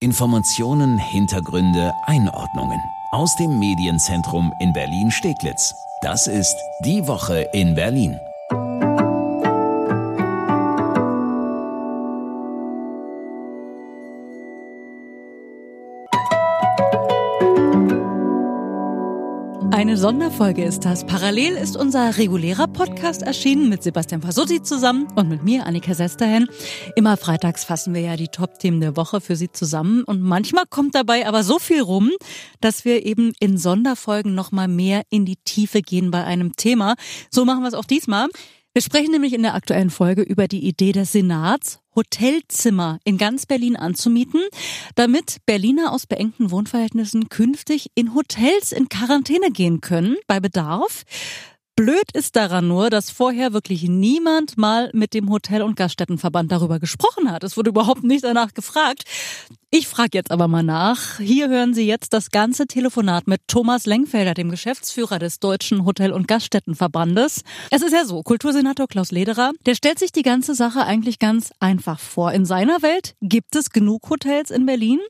Informationen, Hintergründe, Einordnungen aus dem Medienzentrum in Berlin-Steglitz. Das ist die Woche in Berlin. Eine Sonderfolge ist das. Parallel ist unser regulärer Podcast erschienen mit Sebastian Fasutti zusammen und mit mir, Annika Sesterhen. Immer freitags fassen wir ja die Top-Themen der Woche für Sie zusammen und manchmal kommt dabei aber so viel rum, dass wir eben in Sonderfolgen nochmal mehr in die Tiefe gehen bei einem Thema. So machen wir es auch diesmal. Wir sprechen nämlich in der aktuellen Folge über die Idee des Senats, Hotelzimmer in ganz Berlin anzumieten, damit Berliner aus beengten Wohnverhältnissen künftig in Hotels in Quarantäne gehen können, bei Bedarf. Blöd ist daran nur, dass vorher wirklich niemand mal mit dem Hotel- und Gaststättenverband darüber gesprochen hat. Es wurde überhaupt nicht danach gefragt. Ich frage jetzt aber mal nach. Hier hören Sie jetzt das ganze Telefonat mit Thomas Lengfelder, dem Geschäftsführer des Deutschen Hotel- und Gaststättenverbandes. Es ist ja so, Kultursenator Klaus Lederer, der stellt sich die ganze Sache eigentlich ganz einfach vor. In seiner Welt gibt es genug Hotels in Berlin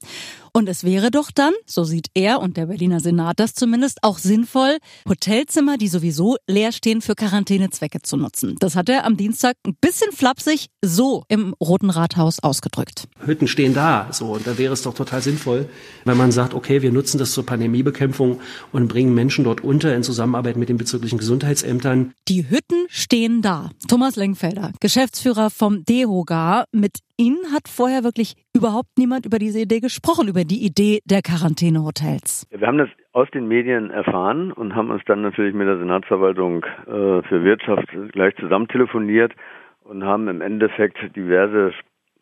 und es wäre doch dann, so sieht er und der Berliner Senat das zumindest, auch sinnvoll, Hotelzimmer, die sowieso leer stehen, für Quarantänezwecke zu nutzen. Das hat er am Dienstag ein bisschen flapsig so im Roten Rathaus ausgedrückt. Hütten stehen da, so. Und da wäre es doch total sinnvoll, wenn man sagt, okay, wir nutzen das zur Pandemiebekämpfung und bringen Menschen dort unter in Zusammenarbeit mit den bezirklichen Gesundheitsämtern. Die Hütten stehen da. Thomas Lengfelder, Geschäftsführer vom DEHOGA, mit Ihnen hat vorher wirklich überhaupt niemand über diese Idee gesprochen, über die Idee der Quarantänehotels. Wir haben das aus den Medien erfahren und haben uns dann natürlich mit der Senatsverwaltung äh, für Wirtschaft gleich zusammen telefoniert und haben im Endeffekt diverse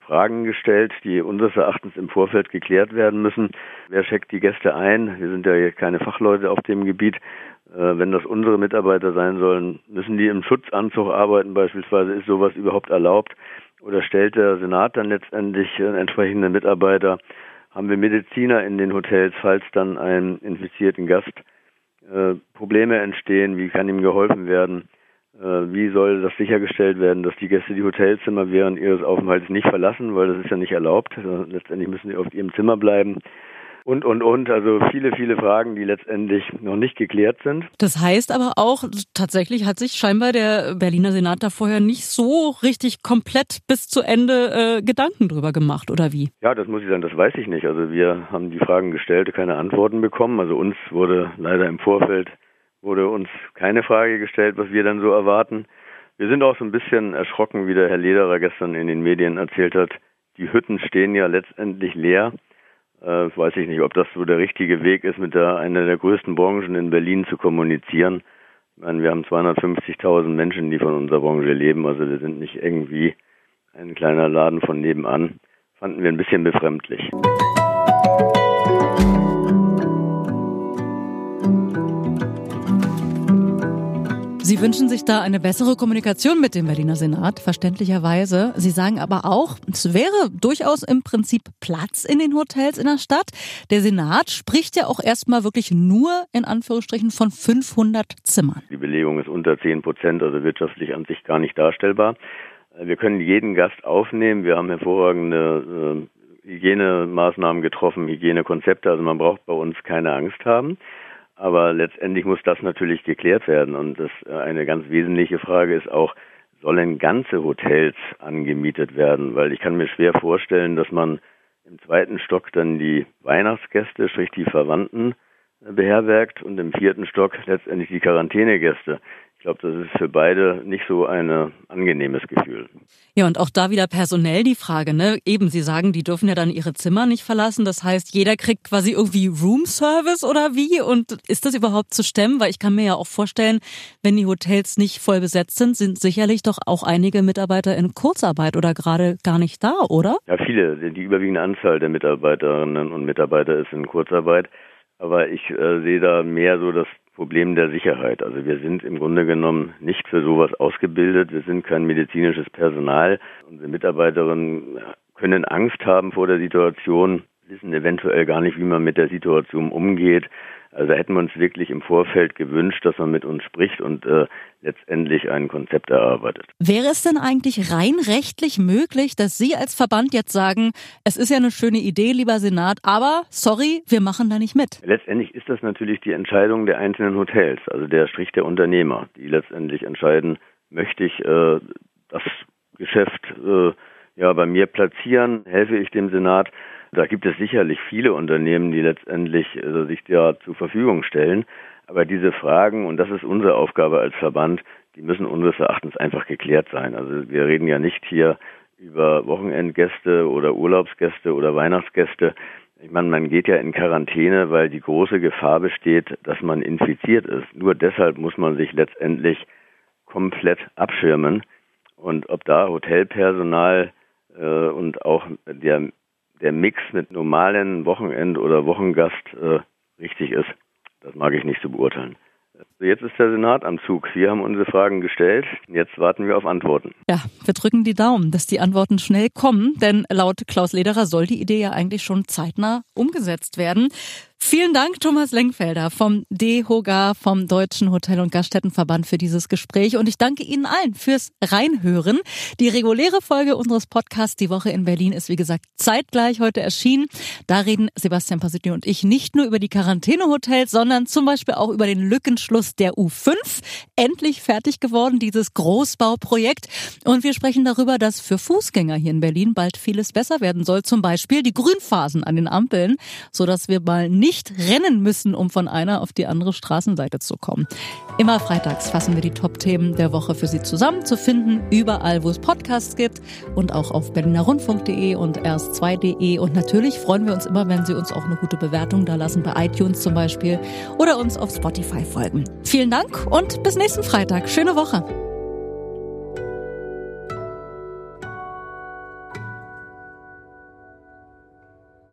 Fragen gestellt, die unseres Erachtens im Vorfeld geklärt werden müssen. Wer checkt die Gäste ein? Wir sind ja keine Fachleute auf dem Gebiet. Äh, wenn das unsere Mitarbeiter sein sollen, müssen die im Schutzanzug arbeiten beispielsweise? Ist sowas überhaupt erlaubt? oder stellt der Senat dann letztendlich äh, entsprechende Mitarbeiter? Haben wir Mediziner in den Hotels, falls dann ein infizierten Gast äh, Probleme entstehen? Wie kann ihm geholfen werden? Äh, wie soll das sichergestellt werden, dass die Gäste die Hotelzimmer während ihres Aufenthalts nicht verlassen, weil das ist ja nicht erlaubt. Also letztendlich müssen sie auf ihrem Zimmer bleiben und, und, und. Also viele, viele Fragen, die letztendlich noch nicht geklärt sind. Das heißt aber auch, tatsächlich hat sich scheinbar der Berliner Senat da vorher nicht so richtig komplett bis zu Ende äh, Gedanken drüber gemacht, oder wie? Ja, das muss ich sagen, das weiß ich nicht. Also wir haben die Fragen gestellt, keine Antworten bekommen. Also uns wurde leider im Vorfeld wurde uns keine Frage gestellt, was wir dann so erwarten. Wir sind auch so ein bisschen erschrocken, wie der Herr Lederer gestern in den Medien erzählt hat. Die Hütten stehen ja letztendlich leer äh, weiß ich nicht, ob das so der richtige Weg ist, mit der, einer der größten Branchen in Berlin zu kommunizieren. Ich meine, wir haben 250.000 Menschen, die von unserer Branche leben, also wir sind nicht irgendwie ein kleiner Laden von nebenan. Fanden wir ein bisschen befremdlich. Wünschen sich da eine bessere Kommunikation mit dem Berliner Senat, verständlicherweise. Sie sagen aber auch, es wäre durchaus im Prinzip Platz in den Hotels in der Stadt. Der Senat spricht ja auch erstmal wirklich nur in Anführungsstrichen von 500 Zimmern. Die Belegung ist unter 10 Prozent, also wirtschaftlich an sich gar nicht darstellbar. Wir können jeden Gast aufnehmen. Wir haben hervorragende äh, Hygienemaßnahmen getroffen, Hygienekonzepte. Also man braucht bei uns keine Angst haben. Aber letztendlich muss das natürlich geklärt werden. Und das äh, eine ganz wesentliche Frage ist auch, sollen ganze Hotels angemietet werden? Weil ich kann mir schwer vorstellen, dass man im zweiten Stock dann die Weihnachtsgäste, sprich die Verwandten, äh, beherbergt und im vierten Stock letztendlich die Quarantänegäste glaube, das ist für beide nicht so ein angenehmes Gefühl. Ja, und auch da wieder personell die Frage, ne? Eben, Sie sagen, die dürfen ja dann ihre Zimmer nicht verlassen. Das heißt, jeder kriegt quasi irgendwie Roomservice oder wie? Und ist das überhaupt zu stemmen? Weil ich kann mir ja auch vorstellen, wenn die Hotels nicht voll besetzt sind, sind sicherlich doch auch einige Mitarbeiter in Kurzarbeit oder gerade gar nicht da, oder? Ja, viele. Die überwiegende Anzahl der Mitarbeiterinnen und Mitarbeiter ist in Kurzarbeit. Aber ich äh, sehe da mehr so das Problem der Sicherheit. Also wir sind im Grunde genommen nicht für sowas ausgebildet. Wir sind kein medizinisches Personal. Unsere Mitarbeiterinnen können Angst haben vor der Situation, wissen eventuell gar nicht, wie man mit der Situation umgeht. Also da hätten wir uns wirklich im Vorfeld gewünscht, dass man mit uns spricht und äh, letztendlich ein Konzept erarbeitet. Wäre es denn eigentlich rein rechtlich möglich, dass Sie als Verband jetzt sagen, es ist ja eine schöne Idee, lieber Senat, aber sorry, wir machen da nicht mit? Letztendlich ist das natürlich die Entscheidung der einzelnen Hotels, also der Strich der Unternehmer, die letztendlich entscheiden, möchte ich äh, das Geschäft äh, ja bei mir platzieren, helfe ich dem Senat da gibt es sicherlich viele Unternehmen, die letztendlich also sich ja zur Verfügung stellen. Aber diese Fragen, und das ist unsere Aufgabe als Verband, die müssen unseres Erachtens einfach geklärt sein. Also wir reden ja nicht hier über Wochenendgäste oder Urlaubsgäste oder Weihnachtsgäste. Ich meine, man geht ja in Quarantäne, weil die große Gefahr besteht, dass man infiziert ist. Nur deshalb muss man sich letztendlich komplett abschirmen. Und ob da Hotelpersonal äh, und auch der der Mix mit normalen Wochenend- oder Wochengast äh, richtig ist. Das mag ich nicht so beurteilen. Jetzt ist der Senat am Zug. Wir haben unsere Fragen gestellt. Jetzt warten wir auf Antworten. Ja, wir drücken die Daumen, dass die Antworten schnell kommen, denn laut Klaus Lederer soll die Idee ja eigentlich schon zeitnah umgesetzt werden. Vielen Dank, Thomas Lenkfelder vom DEHOGA, vom Deutschen Hotel- und Gaststättenverband für dieses Gespräch. Und ich danke Ihnen allen fürs Reinhören. Die reguläre Folge unseres Podcasts Die Woche in Berlin ist, wie gesagt, zeitgleich heute erschienen. Da reden Sebastian Passetti und ich nicht nur über die Quarantänehotels, sondern zum Beispiel auch über den Lückenschluss der U5. Endlich fertig geworden, dieses Großbauprojekt. Und wir sprechen darüber, dass für Fußgänger hier in Berlin bald vieles besser werden soll. Zum Beispiel die Grünphasen an den Ampeln, sodass wir mal nicht nicht rennen müssen, um von einer auf die andere Straßenseite zu kommen. Immer freitags fassen wir die Top-Themen der Woche für Sie zusammen, zu finden überall, wo es Podcasts gibt und auch auf berlinerrundfunk.de und erst2.de. Und natürlich freuen wir uns immer, wenn Sie uns auch eine gute Bewertung da lassen, bei iTunes zum Beispiel oder uns auf Spotify folgen. Vielen Dank und bis nächsten Freitag. Schöne Woche.